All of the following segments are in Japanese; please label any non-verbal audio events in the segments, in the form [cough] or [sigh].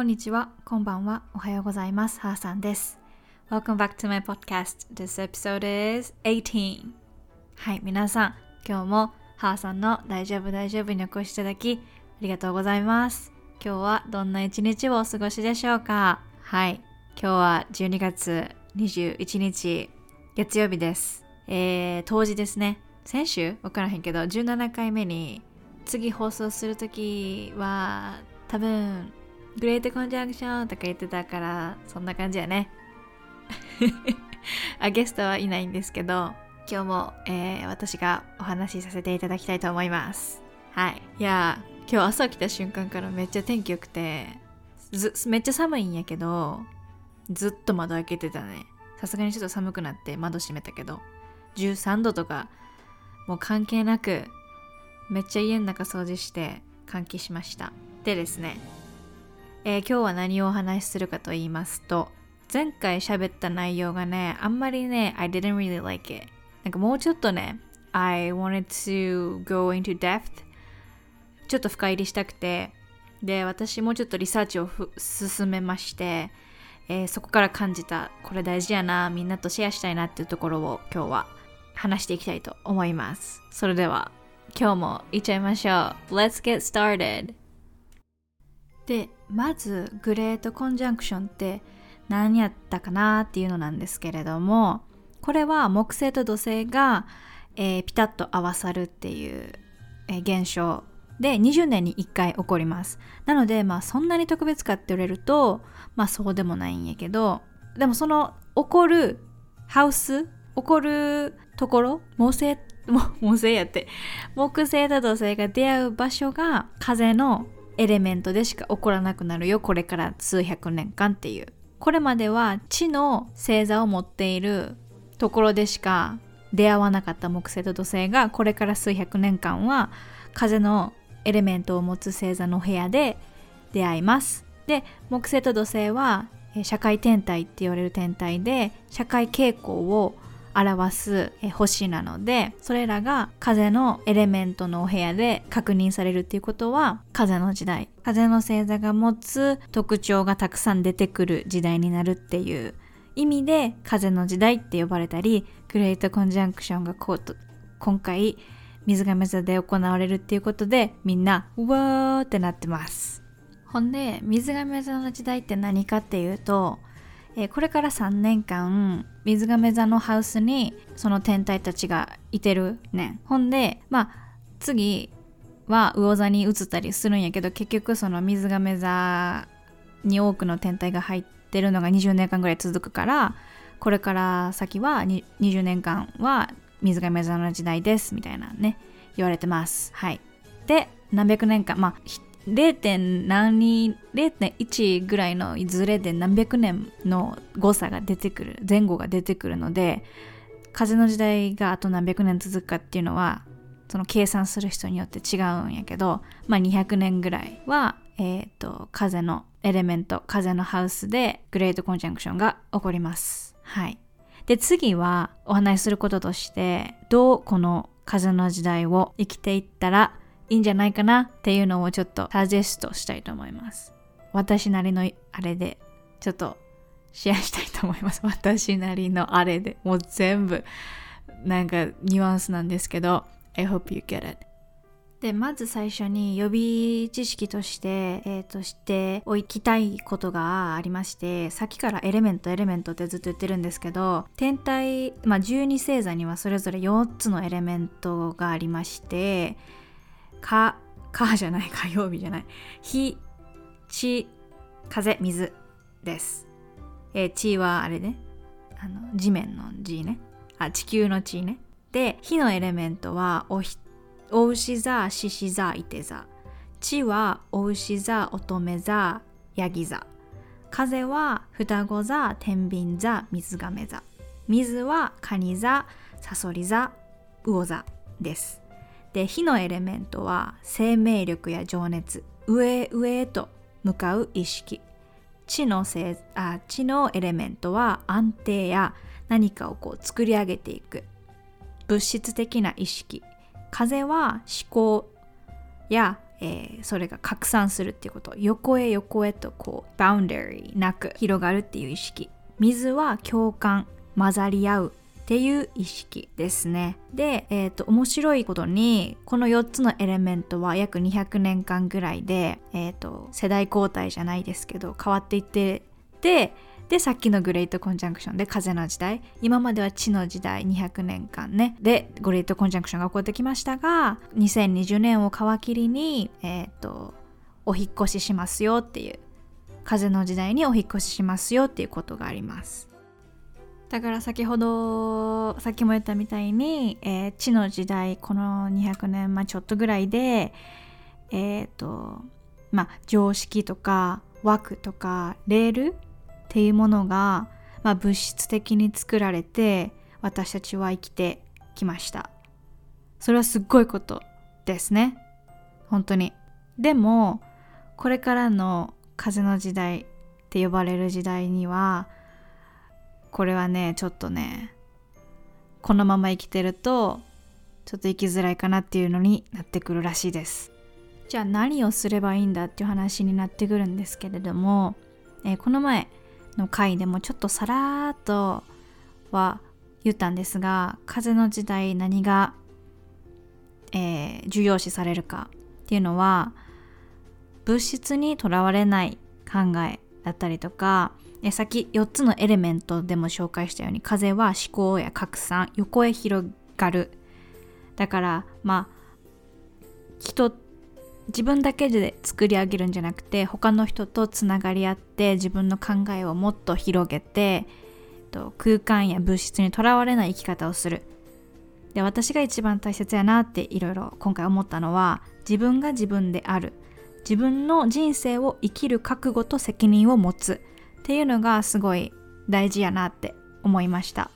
こんにちは、こんばんは、おはようございます。ハーさんです。Welcome back to my podcast. This episode is 18. はい、皆さん、今日もハーさんの大丈夫大丈夫にお越しいただき、ありがとうございます。今日はどんな一日をお過ごしでしょうか？はい、今日は12月21日、月曜日です。えー、当時ですね。先週わからへんけど、17回目に次放送するときは多分グレートコンジャンクションとか言ってたからそんな感じやね。[laughs] あゲストはいないんですけど今日も、えー私がお話しさせていただきたいと思います。はい。いや今日朝起きた瞬間からめっちゃ天気良くてめっちゃ寒いんやけどずっと窓開けてたね。さすがにちょっと寒くなって窓閉めたけど。13度とかもう関係なくめっちゃ家の中掃除して換気しました。でですね、えー今日は何をお話しするかと言いますと前回喋った内容がねあんまりね I didn't really like it なんかもうちょっとね I wanted to go into depth ちょっと深入りしたくてで私もうちょっとリサーチを進めまして、えーそこから感じたこれ大事やなみんなとシェアしたいなっていうところを今日は話していきたいと思います。それでは今日もいっちゃいましょう。Let's get started でまずグレートコンジャンクションって何やったかなっていうのなんですけれどもこれは木星と土星が、えーピタッと合わさるっていう、えー現象で20年に1回起こります。なのでまあそんなに特別かって言われるとまあそうでもないんやけどでもその起こるハウス起こるところ木星も [laughs] 木星やって木星と土星が出会う場所が風のエレメントでしか起こらなくなるよこれから数百年間っていう。これまでは地の星座を持っているところでしか出会わなかった木星と土星がこれから数百年間は風のエレメントを持つ星座の部屋で出会います。で木星と土星はえ社会天体って言われる天体で社会傾向を表す星なのでそれらが風のエレメントのお部屋で確認されるっていうことは風の時代。風の星座が持つ特徴がたくさん出てくる時代になるっていう意味で風の時代って呼ばれたりグレートコンジャンクションがこうと今回水亀座で行われるっていうことでみんなうわーってなってます。ほんで水亀座の時代って何かっていうと、えーこれから3年間水亀座のハウスにその天体たちがいてるねん。ほんでまあ次は魚座に移ったりするんやけど結局その水亀座に多くの天体が入ってるのが20年間ぐらい続くからこれから先は20年間は水亀座の時代ですみたいなね言われてます。はい。で何百年間まあ 0. 何0.1ぐらいのズレで何百年の誤差が出てくる前後が出てくるので風の時代があと何百年続くかっていうのはその計算する人によって違うんやけど、まあ、200年ぐらいは、えー、と風のエレメント風のハウスでグレートコンジャンクションが起こります。はい、で次はお話しすることとしてどうこの風の時代を生きていったらいいんじゃないかなっていうのをちょっとサジェストしたいと思います。私なりのあれでちょっとシェアしたいと思います。[laughs] 私なりのあれでもう全部なんかニュアンスなんですけど I hope you get it でまず最初に予備知識として、えー、としておきたいことがありましてさっきからエレメントエレメントってずっと言ってるんですけど天体、まあ、12星座にはそれぞれ4つのエレメントがありましてかかじゃない火曜日じゃない。火地風水です、えー地はあれね。あの地面の地ね。あ地球の地ね。で火のエレメントはおひお牛座獅子座いて座。地はお牛座乙女座ヤギ座。風は双子座天秤座水亀座。水は蟹座サソリ座魚座です。で火のエレメントは生命力や情熱上へ上へと向かう意識。地のせあ地のエレメントは安定や何かをこう作り上げていく。物質的な意識。風は思考や、えー、それが拡散するっていうこと。横へ横へとこうバウンダリーなく広がるっていう意識。水は共感混ざり合う。っていう意識ですね。で、え、ー、と、面白いことに、この4つのエレメントは約200年間ぐらいで、えっ、ー、と、世代交代じゃないですけど、変わっていってで、で、さっきのグレートコンジャンクションで風の時代、今までは地の時代200年間ね、で、グレートコンジャンクションが起こってきましたが、2020年を皮切りに、えっ、ー、と、お引越ししますよっていう、風の時代にお引越ししますよっていうことがあります。だから先ほどさっきも言ったみたいに、えー、地の時代この200年、まあ、ちょっとぐらいでえっ、ー、とまあ常識とか枠とかレールっていうものが、まあ、物質的に作られて私たちは生きてきました。それはすっごいことですね。本当に。でもこれからの風の時代って呼ばれる時代にはこれはねちょっとねこのまま生きてるとちょっと生きづらいかなっていうのになってくるらしいです。じゃあ何をすればいいんだっていう話になってくるんですけれども、えー、この前の回でもちょっとさらっとは言ったんですが風の時代何が、えー、重要視されるかっていうのは物質にとらわれない考えだったりとかえさっき4つのエレメントでも紹介したように風は思考や拡散横へ広がる。だからまあ人自分だけで作り上げるんじゃなくて他の人とつながり合って自分の考えをもっと広げて空間や物質にとらわれない生き方をする。で私が一番大切やなっていろいろ今回思ったのは自分が自分である。自分の人生を生きる覚悟と責任を持つ。っていうのがすごい大事やなって思いました。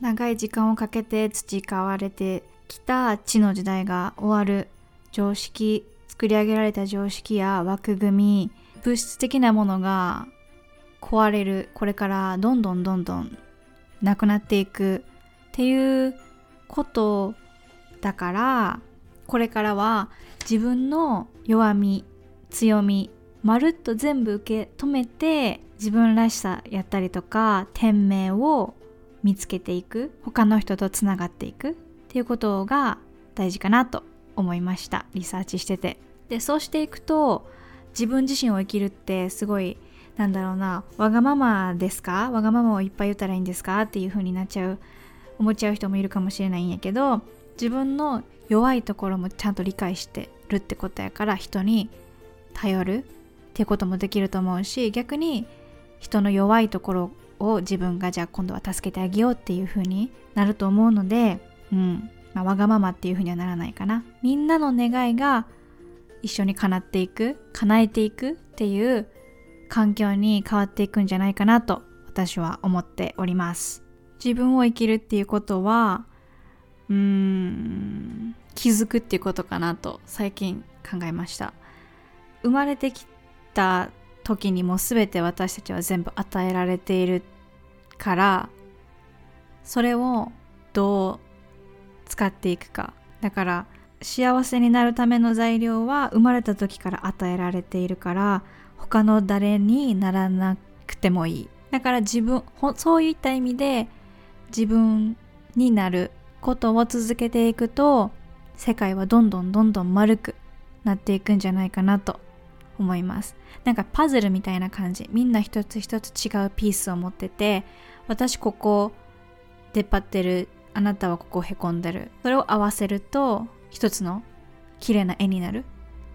長い時間をかけて培われてきた地の時代が終わる常識作り上げられた常識や枠組み物質的なものが壊れるこれからどんどんどんどんなくなっていくっていうことだからこれからは自分の弱み強みまるっと全部受け止めて自分らしさやったりとか天命を見つけていく他の人とつながっていくっていうことが大事かなと思いました。リサーチしてて。でそうしていくと自分自身を生きるってすごいなんだろうなわがままですか？わがままをいっぱい言ったらいいんですか？っていう風になっちゃう思っちゃう人もいるかもしれないんやけど自分の弱いところもちゃんと理解してるってことやから人に頼るっていうこともできると思うし逆に人の弱いところを自分がじゃあ今度は助けてあげようっていう風になると思うので、うん。まあ、わがままっていう風にはならないかな。みんなの願いが一緒に叶っていく叶えていくっていう環境に変わっていくんじゃないかなと私は思っております。自分を生きるっていうことはうーん気づくっていうことかなと最近考えました。生まれてきた時にも全て私たちは全部与えられているからそれをどう使っていくか。だから幸せになるための材料は生まれた時から与えられているから他の誰にならなくてもいい。だから自分そういった意味で自分になることを続けていくと世界はどんどんどんどん丸くなっていくんじゃないかなと思います。なんかパズルみたいな感じ。みんな一つ一つ違うピースを持ってて私ここ出っ張ってるあなたはここへこんでる。それを合わせると一つの綺麗な絵になる。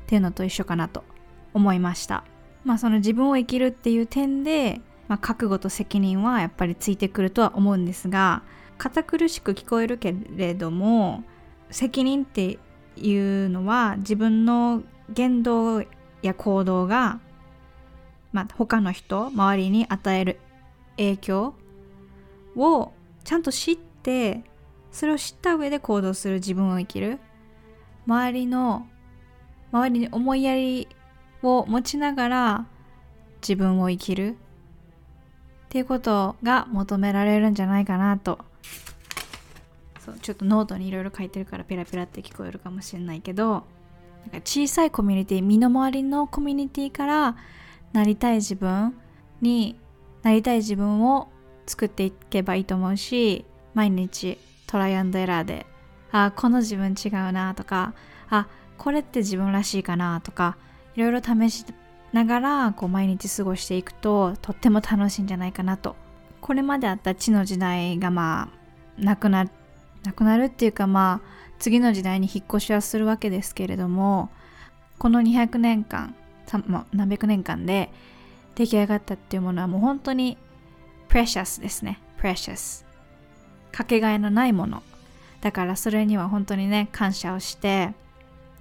っていうのと一緒かなと思いました。まあその自分を生きるっていう点で、まあ、覚悟と責任はやっぱりついてくるとは思うんですが堅苦しく聞こえるけれども責任っていうのは自分の言動や行動が、まあ、他の人周りに与える影響をちゃんと知ってそれを知った上で行動する自分を生きる。周りの周りに思いやりを持ちながら自分を生きる。っていうことが求められるんじゃないかなと。そうちょっとノートにいろいろ書いてるからペラペラって聞こえるかもしれないけど。なんか小さいコミュニティ身の回りのコミュニティからなりたい自分になりたい自分を作っていけばいいと思うし毎日トライアンドエラーであこの自分違うなとかあこれって自分らしいかなとかいろいろ試しながらこう毎日過ごしていくととっても楽しいんじゃないかなと。これまであった地の時代がまあなくななくなるっていうかまあ次の時代に引っ越しはするわけですけれどもこの200年間何百年間で出来上がったっていうものはもう本当に precious ですね。precious かけがえのないもの。だからそれには本当にね感謝をして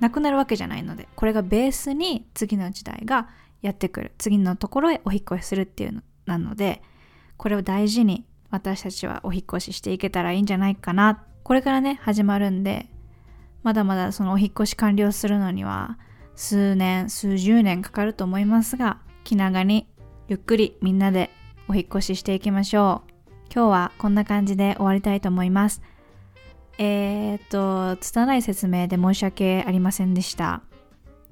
なくなるわけじゃないのでこれがベースに次の時代がやってくる。次のところへお引越しするっていうのなのでこれを大事に私たちはお引越ししていけたらいいんじゃないかなこれからね始まるんでまだまだそのお引越し完了するのには数年数十年かかると思いますが気長にゆっくりみんなでお引越ししていきましょう。今日はこんな感じで終わりたいと思います。えー、っと拙い説明で申し訳ありませんでした。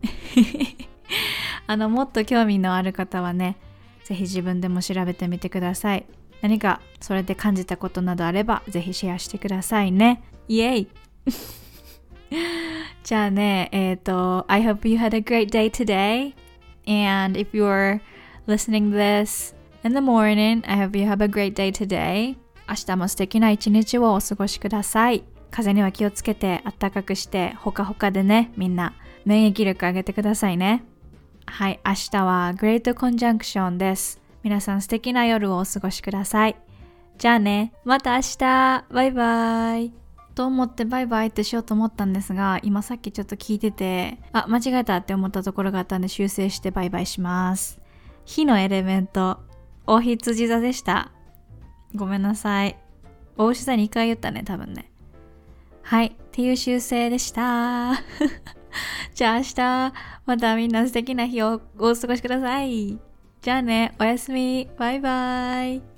[laughs] あのもっと興味のある方はねぜひ自分でも調べてみてください。何かそれで感じたことなどあればぜひシェアしてくださいねイエイじゃあねえっ、と I hope you had a great day today and if you're listening this in the morning I hope you have a great day today 明日も素敵な一日をお過ごしください風には気をつけてあったかくしてほかほかでねみんな免疫力上げてくださいねはい、明日は Great Conjunction です。皆さん素敵な夜をお過ごしください。じゃあね、また明日バイバイと思ってバイバイってしようと思ったんですが、今さっきちょっと聞いてて、あ、間違えたって思ったところがあったんで修正してバイバイします。火のエレメント、お羊座でした。ごめんなさい。お牛座2回言ったね、多分ね。はい、っていう修正でした。[laughs] じゃあ明日、またみんな素敵な日をお過ごしください。じゃあね、おやすみ。バイバイ。